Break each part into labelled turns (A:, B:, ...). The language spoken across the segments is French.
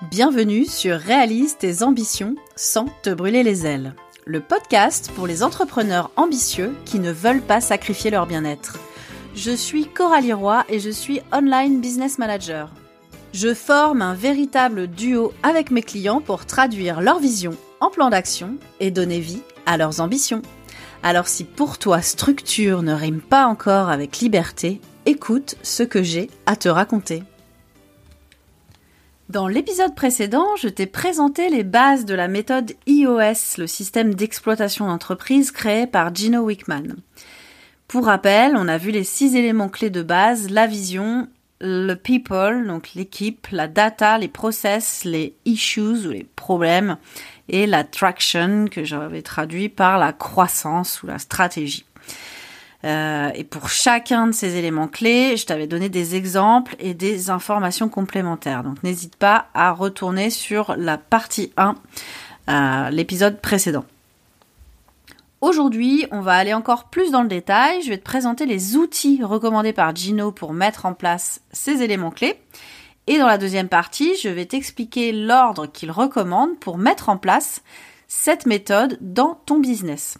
A: Bienvenue sur Réalise tes ambitions sans te brûler les ailes. Le podcast pour les entrepreneurs ambitieux qui ne veulent pas sacrifier leur bien-être. Je suis Coralie Roy et je suis online business manager. Je forme un véritable duo avec mes clients pour traduire leur vision en plan d'action et donner vie à leurs ambitions. Alors si pour toi structure ne rime pas encore avec liberté, écoute ce que j'ai à te raconter. Dans l'épisode précédent, je t'ai présenté les bases de la méthode iOS, le système d'exploitation d'entreprise créé par Gino Wickman. Pour rappel, on a vu les six éléments clés de base, la vision, le people, donc l'équipe, la data, les process, les issues ou les problèmes, et la traction que j'avais traduit par la croissance ou la stratégie. Euh, et pour chacun de ces éléments clés, je t'avais donné des exemples et des informations complémentaires. Donc n'hésite pas à retourner sur la partie 1, euh, l'épisode précédent. Aujourd'hui, on va aller encore plus dans le détail. Je vais te présenter les outils recommandés par Gino pour mettre en place ces éléments clés. Et dans la deuxième partie, je vais t'expliquer l'ordre qu'il recommande pour mettre en place cette méthode dans ton business.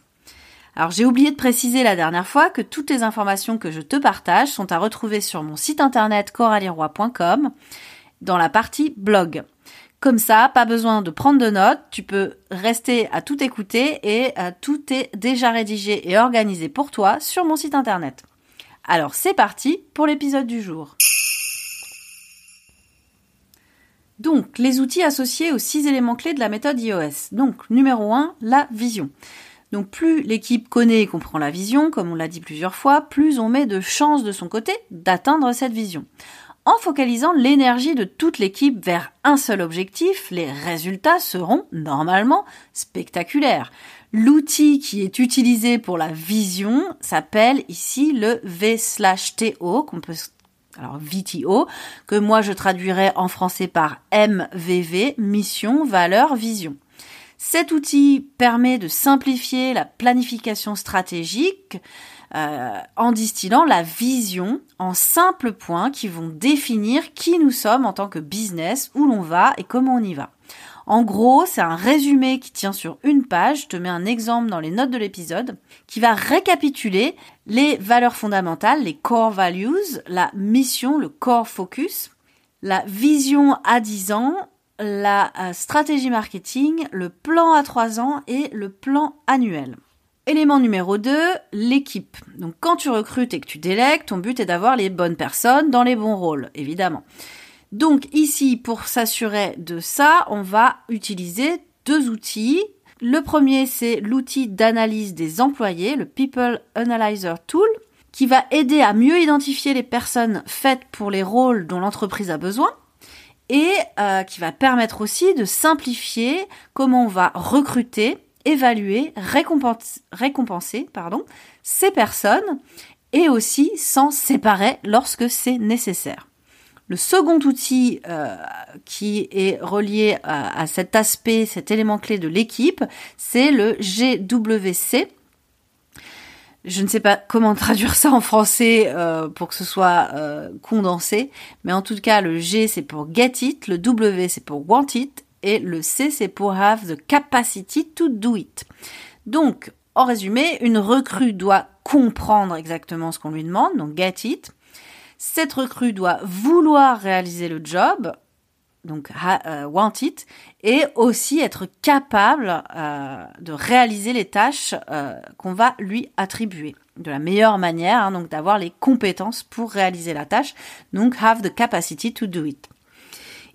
A: Alors j'ai oublié de préciser la dernière fois que toutes les informations que je te partage sont à retrouver sur mon site internet coralieroy.com dans la partie blog. Comme ça, pas besoin de prendre de notes, tu peux rester à tout écouter et euh, tout est déjà rédigé et organisé pour toi sur mon site internet. Alors c'est parti pour l'épisode du jour. Donc, les outils associés aux six éléments clés de la méthode iOS. Donc, numéro 1, la vision. Donc plus l'équipe connaît et comprend la vision, comme on l'a dit plusieurs fois, plus on met de chances de son côté d'atteindre cette vision. En focalisant l'énergie de toute l'équipe vers un seul objectif, les résultats seront normalement spectaculaires. L'outil qui est utilisé pour la vision s'appelle ici le V/TO qu'on peut alors VTO que moi je traduirais en français par MVV mission valeur vision. Cet outil permet de simplifier la planification stratégique euh, en distillant la vision en simples points qui vont définir qui nous sommes en tant que business, où l'on va et comment on y va. En gros, c'est un résumé qui tient sur une page, je te mets un exemple dans les notes de l'épisode, qui va récapituler les valeurs fondamentales, les core values, la mission, le core focus, la vision à 10 ans, la euh, stratégie marketing, le plan à 3 ans et le plan annuel. Élément numéro 2, l'équipe. Donc quand tu recrutes et que tu délègues, ton but est d'avoir les bonnes personnes dans les bons rôles, évidemment. Donc ici, pour s'assurer de ça, on va utiliser deux outils. Le premier, c'est l'outil d'analyse des employés, le People Analyzer Tool, qui va aider à mieux identifier les personnes faites pour les rôles dont l'entreprise a besoin et euh, qui va permettre aussi de simplifier comment on va recruter, évaluer, récompenser, ces personnes et aussi s'en séparer lorsque c'est nécessaire. Le second outil euh, qui est relié à, à, cet aspect, cet élément clé de l'équipe, c'est le GWC, je ne sais pas comment traduire ça en français euh, pour que ce soit euh, condensé, mais en tout cas le G c'est pour get it, le W c'est pour want it et le C c'est pour have the capacity to do it. Donc en résumé, une recrue doit comprendre exactement ce qu'on lui demande, donc get it. Cette recrue doit vouloir réaliser le job, donc uh, want it, et aussi être capable uh, de réaliser les tâches uh, qu'on va lui attribuer de la meilleure manière, hein, donc d'avoir les compétences pour réaliser la tâche, donc have the capacity to do it.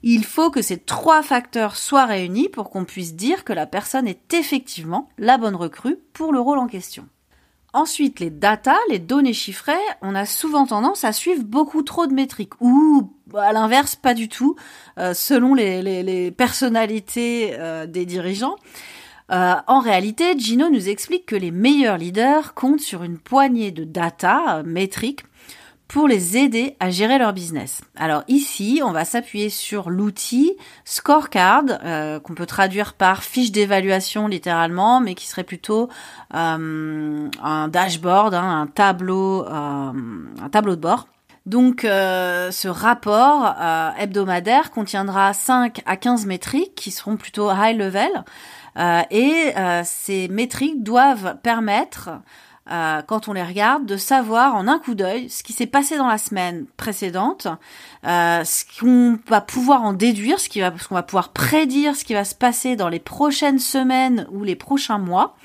A: Il faut que ces trois facteurs soient réunis pour qu'on puisse dire que la personne est effectivement la bonne recrue pour le rôle en question. Ensuite, les data, les données chiffrées, on a souvent tendance à suivre beaucoup trop de métriques à l'inverse, pas du tout, euh, selon les, personnalités euh, des dirigeants. Euh, en réalité, Gino nous explique que les meilleurs leaders comptent sur une poignée de data, métriques, pour les aider à gérer leur business. Alors ici, on va s'appuyer sur l'outil scorecard qu'on peut traduire par fiche d'évaluation littéralement, mais qui serait plutôt un dashboard, hein, un tableau, un tableau de bord. Donc ce rapport hebdomadaire contiendra 5 à 15 métriques qui seront plutôt high level et ces métriques doivent permettre euh, quand on les regarde, de savoir en un coup d'œil ce qui s'est passé dans la semaine précédente, euh, ce qu'on va pouvoir en déduire, ce qu'on va pouvoir prédire, ce qui va se passer dans les prochaines semaines ou les prochains mois.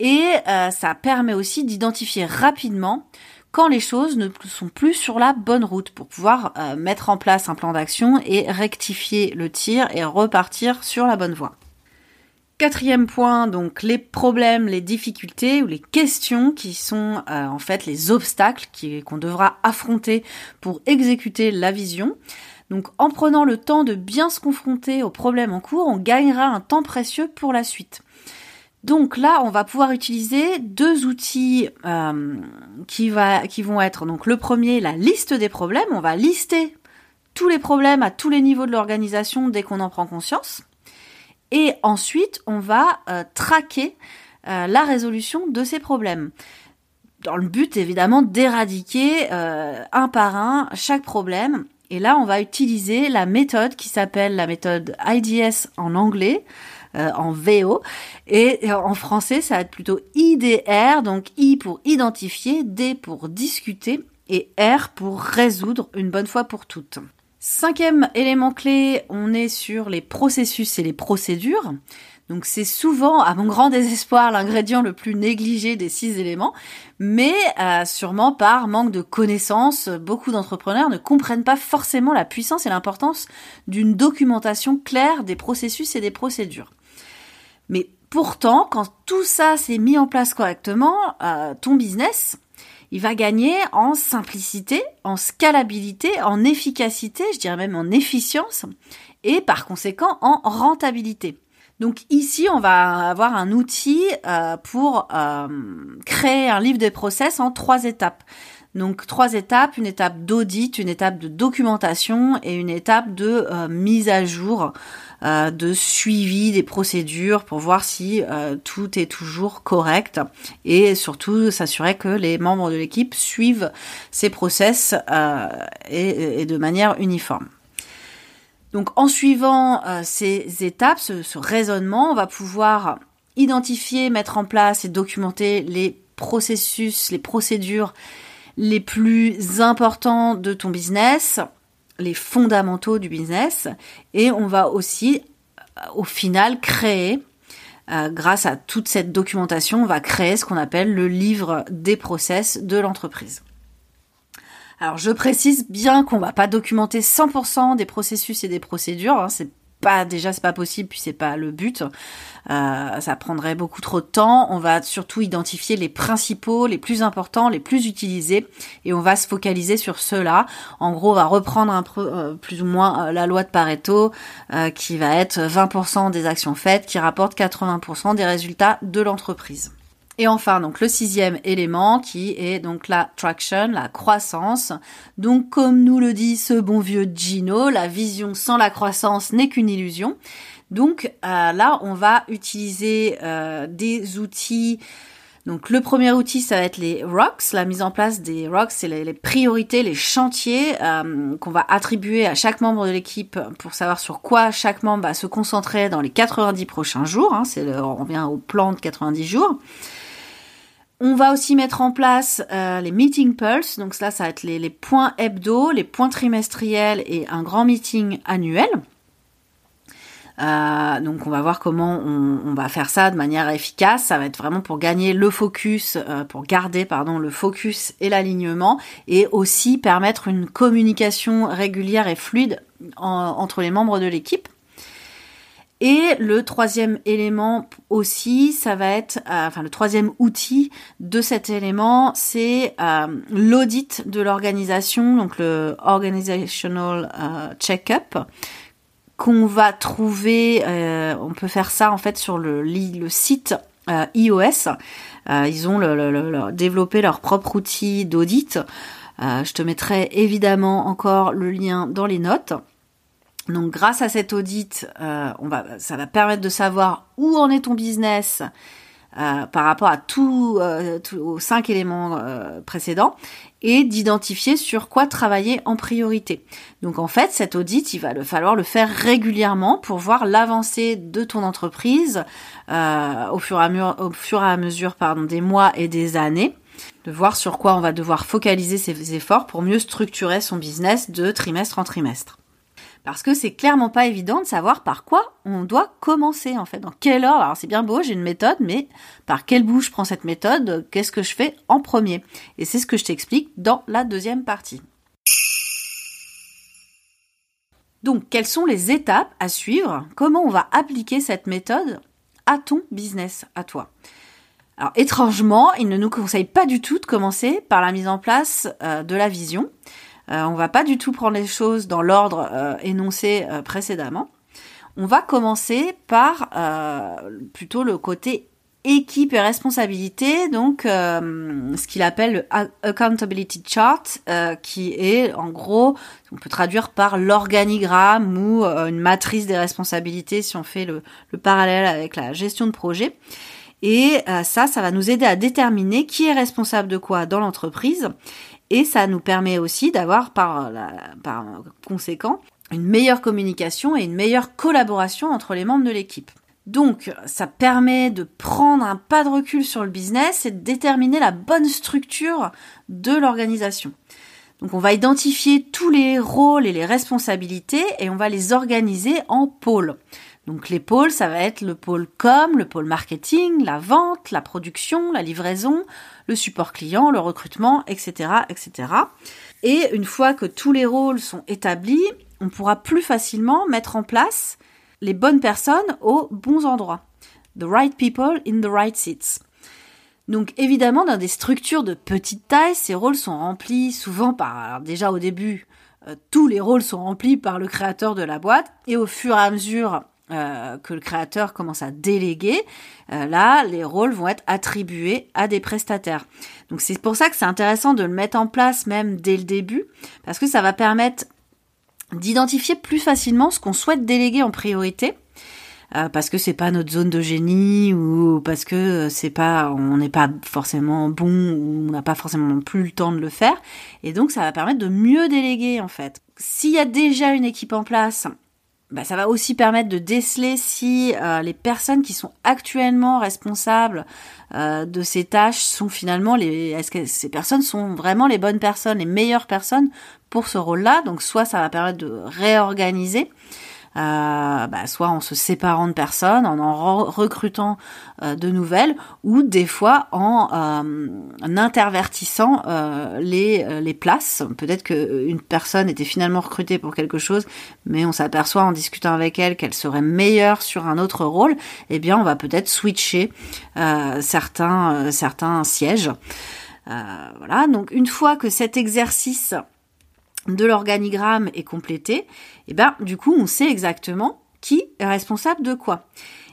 A: Et euh, ça permet aussi d'identifier rapidement quand les choses ne sont plus sur la bonne route pour pouvoir mettre en place un plan d'action et rectifier le tir et repartir sur la bonne voie. Quatrième point, donc les problèmes, les difficultés ou les questions qui sont euh, en fait les obstacles qu'on devra affronter pour exécuter la vision. Donc en prenant le temps de bien se confronter aux problèmes en cours, on gagnera un temps précieux pour la suite. Donc là, on va pouvoir utiliser deux outils euh, qui, vont être donc le premier, la liste des problèmes. On va lister tous les problèmes à tous les niveaux de l'organisation dès qu'on en prend conscience. Et ensuite, on va euh, traquer euh, la résolution de ces problèmes. Dans le but, évidemment, d'éradiquer un par un chaque problème. Et là, on va utiliser la méthode qui s'appelle la méthode IDS en anglais, en VO. Et en français, ça va être plutôt IDR, donc I pour identifier, D pour discuter et R pour résoudre une bonne fois pour toutes. Cinquième élément clé, on est sur les processus et les procédures. Donc c'est souvent, à mon grand désespoir, l'ingrédient le plus négligé des six éléments, mais euh, sûrement par manque de connaissances, beaucoup d'entrepreneurs ne comprennent pas forcément la puissance et l'importance d'une documentation claire des processus et des procédures. Mais pourtant, quand tout ça s'est mis en place correctement, euh, ton business, il va gagner en simplicité, en scalabilité, en efficacité, je dirais même en efficience, et par conséquent en rentabilité. Donc ici, on va avoir un outil euh, pour euh, créer un livre de process en trois étapes. Donc trois étapes, une étape d'audit, une étape de documentation et une étape de euh, mise à jour, euh, de suivi des procédures pour voir si euh, tout est toujours correct et surtout s'assurer que les membres de l'équipe suivent ces process et, de manière uniforme. Donc en suivant ces étapes, ce, ce raisonnement, on va pouvoir identifier, mettre en place et documenter les processus, les procédures les plus importants de ton business, les fondamentaux du business, et on va aussi, euh, au final, créer, euh, grâce à toute cette documentation, on va créer ce qu'on appelle le livre des process de l'entreprise. Alors je précise bien qu'on va pas documenter 100% des processus et des procédures, hein, pas déjà c'est pas possible puis c'est pas le but. Euh, ça prendrait beaucoup trop de temps. On va surtout identifier les principaux, les plus importants, les plus utilisés et on va se focaliser sur ceux-là. En gros, on va reprendre un euh, plus ou moins euh, la loi de Pareto qui va être 20% des actions faites qui rapportent 80% des résultats de l'entreprise. Et enfin, donc le sixième élément qui est donc la traction, la croissance. Donc comme nous le dit ce bon vieux Gino, la vision sans la croissance n'est qu'une illusion. Donc euh, là, on va utiliser euh, des outils. Donc le premier outil, ça va être les rocks, la mise en place des rocks, c'est les, priorités, les chantiers euh, qu'on va attribuer à chaque membre de l'équipe pour savoir sur quoi chaque membre va se concentrer dans les 90 prochains jours. Hein, c'est on revient au plan de 90 jours. On va aussi mettre en place euh, les meeting pulse, donc ça, ça va être les, points hebdo, les points trimestriels et un grand meeting annuel. Euh, donc on va voir comment on, va faire ça de manière efficace. Ça va être vraiment pour gagner le focus, euh, pour garder pardon le focus et l'alignement, et aussi permettre une communication régulière et fluide entre les membres de l'équipe. Et le troisième élément aussi, ça va être, euh, enfin le troisième outil de cet élément, c'est euh, l'audit de l'organisation, donc le organizational euh, check-up qu'on va trouver. on peut faire ça en fait sur le site iOS. ils ont développé leur propre outil d'audit. je te mettrai évidemment encore le lien dans les notes. Donc grâce à cet audit, euh, ça va permettre de savoir où en est ton business, euh, par rapport à tout, euh, aux cinq éléments euh, précédents et d'identifier sur quoi travailler en priorité. Donc en fait, cet audit, il va falloir le faire régulièrement pour voir l'avancée de ton entreprise au fur et à mesure, des mois et des années de voir sur quoi on va devoir focaliser ses efforts pour mieux structurer son business de trimestre en trimestre. Parce que c'est clairement pas évident de savoir par quoi on doit commencer, en fait. Dans quel ordre Alors c'est bien beau, j'ai une méthode, mais par quel bout je prends cette méthode Qu'est-ce que je fais en premier? Et c'est ce que je t'explique dans la deuxième partie. Donc, quelles sont les étapes à suivre? Comment on va appliquer cette méthode à ton business, à toi? Alors étrangement, il ne nous conseille pas du tout de commencer par la mise en place euh, de la vision. Euh, on va pas du tout prendre les choses dans l'ordre euh, énoncé euh, précédemment. On va commencer par plutôt le côté équipe et responsabilité, donc ce qu'il appelle le accountability chart, qui est en gros, on peut traduire par l'organigramme ou une matrice des responsabilités si on fait le parallèle avec la gestion de projet. Et ça, ça va nous aider à déterminer qui est responsable de quoi dans l'entreprise et ça nous permet aussi d'avoir par, par conséquent une meilleure communication et une meilleure collaboration entre les membres de l'équipe. Donc, ça permet de prendre un pas de recul sur le business et de déterminer la bonne structure de l'organisation. Donc, on va identifier tous les rôles et les responsabilités et on va les organiser en pôles. Donc les pôles, ça va être le pôle com, le pôle marketing, la vente, la production, la livraison, le support client, le recrutement, etc., etc. Et une fois que tous les rôles sont établis, on pourra plus facilement mettre en place les bonnes personnes aux bons endroits. The right people in the right seats. Donc évidemment, dans des structures de petite taille, ces rôles sont remplis souvent par, déjà au début, euh, tous les rôles sont remplis par le créateur de la boîte, et au fur et à mesure euh, que le créateur commence à déléguer, euh, là, les rôles vont être attribués à des prestataires. Donc c'est pour ça que c'est intéressant de le mettre en place même dès le début, parce que ça va permettre d'identifier plus facilement ce qu'on souhaite déléguer en priorité. Euh, parce que c'est pas notre zone de génie ou parce que c'est pas on n'est pas forcément bon ou on n'a pas forcément plus le temps de le faire et donc ça va permettre de mieux déléguer en fait. S'il y a déjà une équipe en place bah, ça va aussi permettre de déceler si euh, les personnes qui sont actuellement responsables euh, de ces tâches sont finalement les est-ce que ces personnes sont vraiment les bonnes personnes, les meilleures personnes pour ce rôle-là? Donc soit ça va permettre de réorganiser euh, bah, soit en se séparant de personnes, en en recrutant euh, de nouvelles, ou des fois en, euh, intervertissant les, les places. Peut-être qu'une personne était finalement recrutée pour quelque chose, mais on s'aperçoit en discutant avec elle qu'elle serait meilleure sur un autre rôle. Eh bien, on va peut-être switcher certains, certains sièges. voilà, donc une fois que cet exercice de l'organigramme est complété, et eh ben du coup on sait exactement qui est responsable de quoi.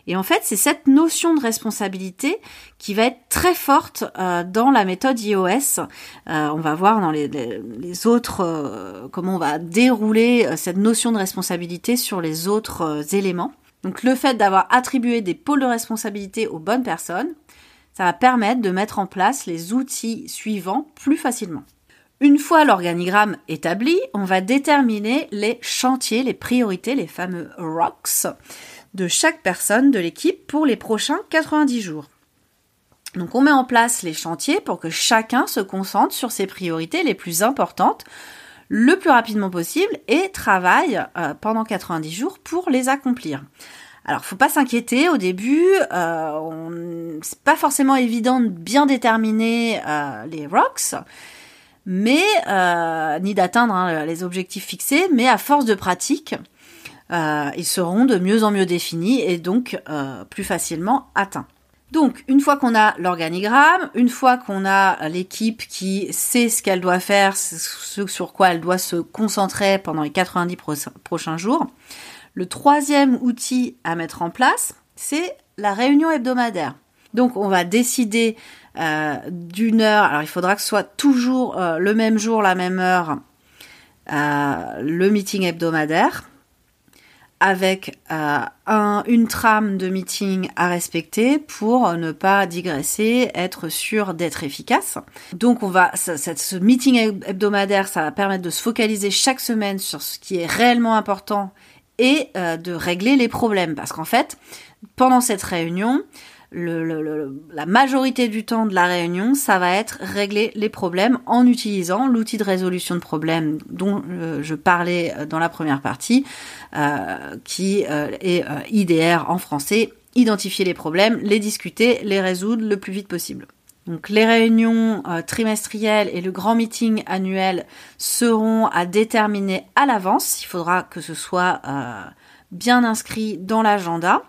A: Et en fait, c'est cette notion de responsabilité qui va être très forte euh, dans la méthode iOS. Euh, on va voir dans les, autres euh, comment on va dérouler cette notion de responsabilité sur les autres éléments. Donc le fait d'avoir attribué des pôles de responsabilité aux bonnes personnes, ça va permettre de mettre en place les outils suivants plus facilement. Une fois l'organigramme établi, on va déterminer les chantiers, les priorités, les fameux rocks de chaque personne de l'équipe pour les prochains 90 jours. Donc on met en place les chantiers pour que chacun se concentre sur ses priorités les plus importantes le plus rapidement possible et travaille euh, pendant 90 jours pour les accomplir. Alors, faut pas s'inquiéter au début. Euh, c'est pas forcément évident de bien déterminer euh, les rocks mais euh, ni d'atteindre hein, les objectifs fixés, mais à force de pratique, euh, ils seront de mieux en mieux définis et donc euh, plus facilement atteints. Donc, une fois qu'on a l'organigramme, une fois qu'on a l'équipe qui sait ce qu'elle doit faire, ce sur quoi elle doit se concentrer pendant les 90 prochains jours, le troisième outil à mettre en place, c'est la réunion hebdomadaire. Donc, on va décider euh, d'une heure. Alors il faudra que ce soit toujours euh, le même jour, la même heure, euh, le meeting hebdomadaire, avec un, une trame de meeting à respecter pour ne pas digresser, être sûr d'être efficace. Donc on va, ce meeting hebdomadaire, ça va permettre de se focaliser chaque semaine sur ce qui est réellement important et de régler les problèmes. Parce qu'en fait, pendant cette réunion, le, la majorité du temps de la réunion, ça va être régler les problèmes en utilisant l'outil de résolution de problèmes dont euh, je parlais euh, dans la première partie, euh, qui est IDR en français, identifier les problèmes, les discuter, les résoudre le plus vite possible. Donc les réunions trimestrielles et le grand meeting annuel seront à déterminer à l'avance. Il faudra que ce soit bien inscrit dans l'agenda.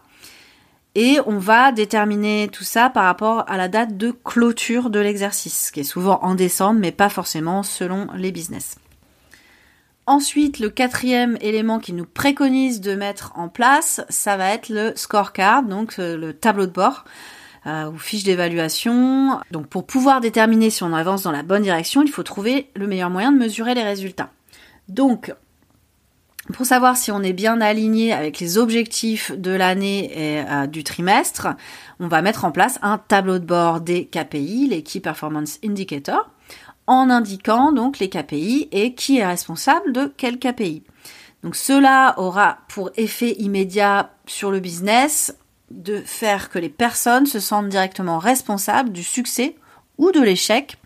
A: Et on va déterminer tout ça par rapport à la date de clôture de l'exercice, qui est souvent en décembre, mais pas forcément selon les business. Ensuite, le quatrième élément qui nous préconise de mettre en place, ça va être le scorecard, donc euh, le tableau de bord euh, ou fiche d'évaluation. Donc pour pouvoir déterminer si on avance dans la bonne direction, il faut trouver le meilleur moyen de mesurer les résultats. Donc pour savoir si on est bien aligné avec les objectifs de l'année et euh, du trimestre, on va mettre en place un tableau de bord des KPI, les Key Performance Indicators, en indiquant donc les KPI et qui est responsable de quel KPI. Donc cela aura pour effet immédiat sur le business de faire que les personnes se sentent directement responsables du succès ou de l'échec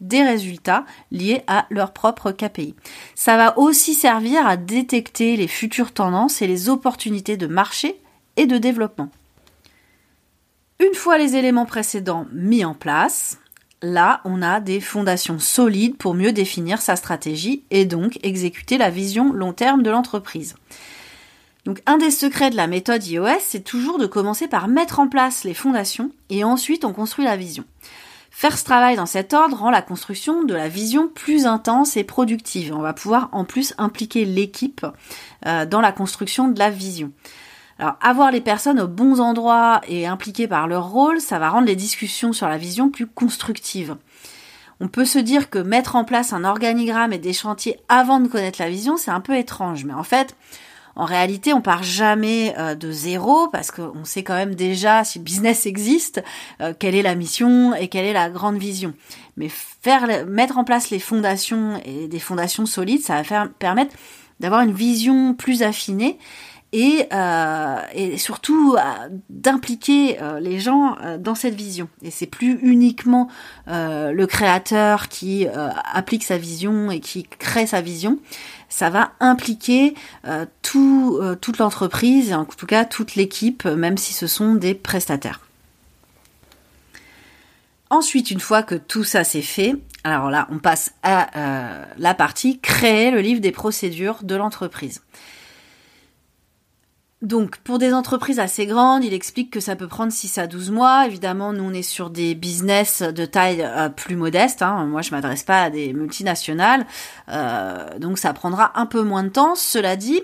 A: des résultats liés à leur propre KPI. Ça va aussi servir à détecter les futures tendances et les opportunités de marché et de développement. Une fois les éléments précédents mis en place, là, on a des fondations solides pour mieux définir sa stratégie et donc exécuter la vision long terme de l'entreprise. Donc un des secrets de la méthode iOS, c'est toujours de commencer par mettre en place les fondations et ensuite on construit la vision. Faire ce travail dans cet ordre rend la construction de la vision plus intense et productive. On va pouvoir en plus impliquer l'équipe euh, dans la construction de la vision. Alors avoir les personnes aux bons endroits et impliquées par leur rôle, ça va rendre les discussions sur la vision plus constructives. On peut se dire que mettre en place un organigramme et des chantiers avant de connaître la vision, c'est un peu étrange, mais en fait, en réalité, on part jamais euh, de zéro parce qu'on sait quand même déjà si le business existe, euh, quelle est la mission et quelle est la grande vision. Mais faire, mettre en place les fondations et des fondations solides, ça va faire, permettre d'avoir une vision plus affinée et, euh, et surtout d'impliquer les gens dans cette vision. Et c'est plus uniquement le créateur qui applique sa vision et qui crée sa vision, ça va impliquer euh, euh, toute l'entreprise et en tout cas toute l'équipe, même si ce sont des prestataires. Ensuite, une fois que tout ça c'est fait, alors là, on passe à euh, la partie créer le livre des procédures de l'entreprise. Donc, pour des entreprises assez grandes, il explique que ça peut prendre 6 à 12 mois. Évidemment, nous, on est sur des business de taille euh, plus modeste. Hein. Moi, je m'adresse pas à des multinationales. Euh, donc, ça prendra un peu moins de temps. Cela dit,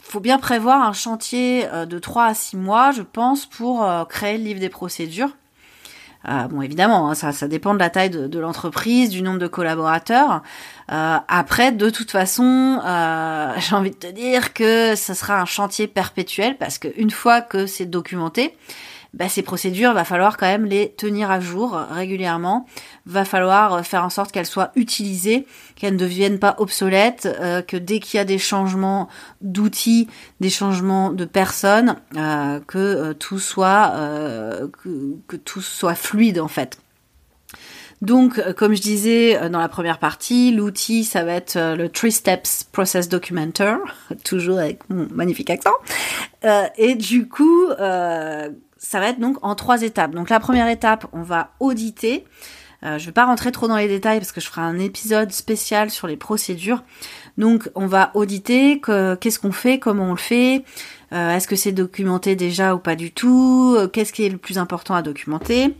A: faut bien prévoir un chantier euh, de 3 à 6 mois, je pense, pour créer le livre des procédures. Bon, évidemment, hein, ça dépend de la taille de, l'entreprise, du nombre de collaborateurs. Euh, après, de toute façon, euh, j'ai envie de te dire que ce sera un chantier perpétuel parce qu'une fois que c'est documenté, bah, ces procédures, va falloir quand même les tenir à jour régulièrement. Va falloir faire en sorte qu'elles soient utilisées, qu'elles ne deviennent pas obsolètes, euh, que dès qu'il y a des changements d'outils, des changements de personnes, euh, que tout soit que tout soit fluide en fait. Donc, comme je disais dans la première partie, l'outil, ça va être le Three Steps Process Documenter, toujours avec mon magnifique accent. et du coup, ça va être donc en trois étapes. Donc la première étape, on va auditer. Euh, je ne vais pas rentrer trop dans les détails parce que je ferai un épisode spécial sur les procédures. Donc on va auditer qu'est-ce qu'on fait, comment on le fait, euh, est-ce que c'est documenté déjà ou pas du tout, euh, qu'est-ce qui est le plus important à documenter.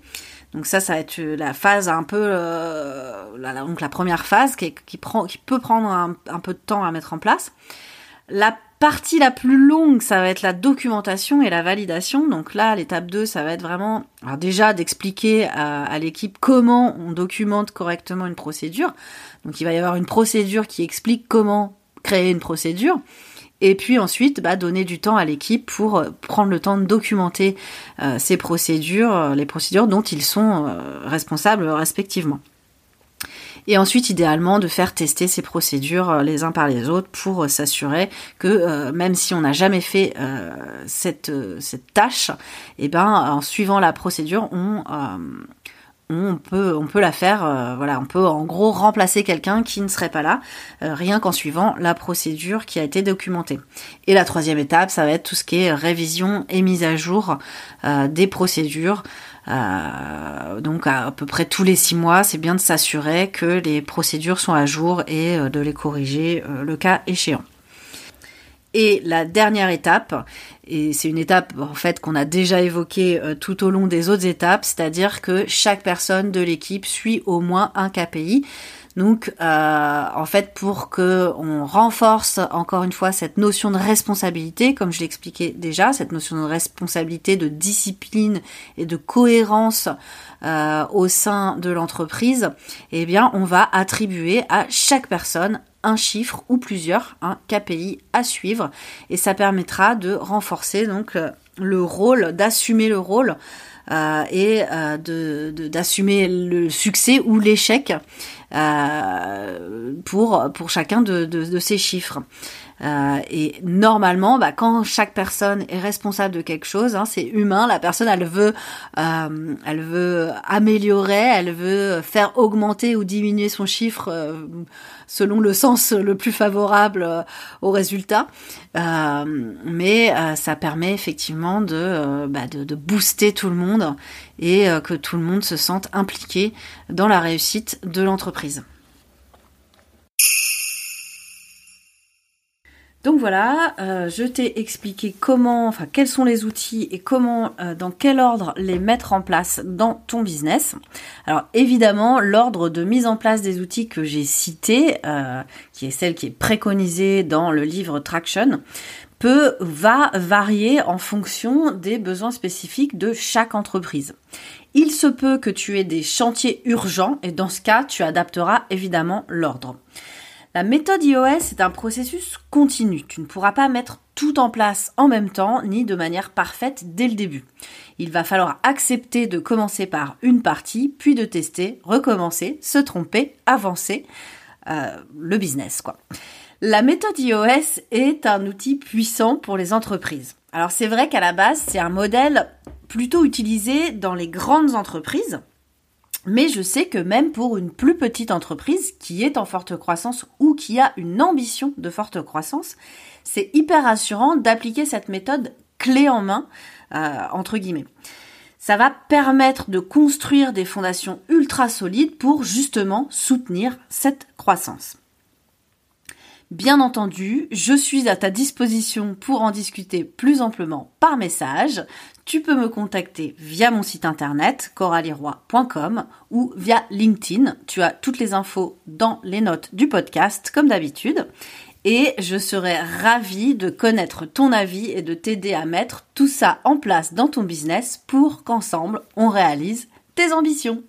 A: Donc ça, ça va être la phase un peu, la, donc la première phase qui, prend, qui peut prendre un, un, peu de temps à mettre en place. La partie la plus longue, ça va être la documentation et la validation. Donc là, l'étape 2, ça va être vraiment alors déjà d'expliquer à, l'équipe comment on documente correctement une procédure. Donc il va y avoir une procédure qui explique comment créer une procédure. Et puis ensuite, bah, donner du temps à l'équipe pour prendre le temps de documenter ces procédures, les procédures dont ils sont responsables respectivement. Et ensuite, idéalement, de faire tester ces procédures euh, les uns par les autres pour euh, s'assurer que euh, même si on n'a jamais fait cette, cette tâche, eh ben, en suivant la procédure, on, on peut, on peut la faire, voilà, on peut en gros remplacer quelqu'un qui ne serait pas là, rien qu'en suivant la procédure qui a été documentée. Et la troisième étape, ça va être tout ce qui est révision et mise à jour des procédures. Euh, donc à, peu près tous les six mois, c'est bien de s'assurer que les procédures sont à jour et euh, de les corriger euh, le cas échéant. Et la dernière étape, et c'est une étape en fait qu'on a déjà évoquée tout au long des autres étapes, c'est-à-dire que chaque personne de l'équipe suit au moins un KPI. Donc, euh, en fait, pour que on renforce encore une fois cette notion de responsabilité, comme je l'expliquais déjà, cette notion de responsabilité, de discipline et de cohérence euh, au sein de l'entreprise, eh bien, on va attribuer à chaque personne un chiffre ou plusieurs, un KPI à suivre, et ça permettra de renforcer donc euh, le rôle, d'assumer le rôle euh, et euh, d'assumer le succès ou l'échec pour chacun de, ces chiffres. Et normalement, bah, quand chaque personne est responsable de quelque chose, hein, c'est humain. La personne, elle veut, améliorer, elle veut faire augmenter ou diminuer son chiffre selon le sens le plus favorable euh, au résultat. mais ça permet effectivement bah, de, de, booster tout le monde et que tout le monde se sente impliqué dans la réussite de l'entreprise. Donc voilà, euh, je t'ai expliqué comment, enfin quels sont les outils et comment, euh, dans quel ordre les mettre en place dans ton business. Alors évidemment, l'ordre de mise en place des outils que j'ai cité, euh, qui est celle qui est préconisée dans le livre Traction, peut va varier en fonction des besoins spécifiques de chaque entreprise. Il se peut que tu aies des chantiers urgents et dans ce cas, tu adapteras évidemment l'ordre. La méthode iOS est un processus continu. Tu ne pourras pas mettre tout en place en même temps ni de manière parfaite dès le début. Il va falloir accepter de commencer par une partie, puis de tester, recommencer, se tromper, avancer. Euh, le business, quoi. La méthode iOS est un outil puissant pour les entreprises. Alors c'est vrai qu'à la base, c'est un modèle plutôt utilisé dans les grandes entreprises, mais je sais que même pour une plus petite entreprise qui est en forte croissance ou qui a une ambition de forte croissance, c'est hyper rassurant d'appliquer cette méthode clé en main, euh, entre guillemets. Ça va permettre de construire des fondations ultra solides pour justement soutenir cette croissance. Bien entendu, je suis à ta disposition pour en discuter plus amplement par message. Tu peux me contacter via mon site internet coraliroy.com ou via LinkedIn. Tu as toutes les infos dans les notes du podcast comme d'habitude. Et je serai ravie de connaître ton avis et de t'aider à mettre tout ça en place dans ton business pour qu'ensemble on réalise tes ambitions.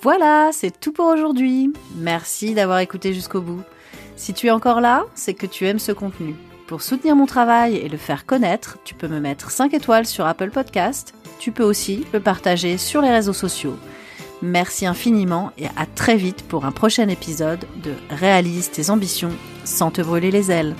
A: Voilà, c'est tout pour aujourd'hui. Merci d'avoir écouté jusqu'au bout. Si tu es encore là, c'est que tu aimes ce contenu. Pour soutenir mon travail et le faire connaître, tu peux me mettre 5 étoiles sur Apple Podcast. Tu peux aussi le partager sur les réseaux sociaux. Merci infiniment et à très vite pour un prochain épisode de Réalise tes ambitions sans te brûler les ailes.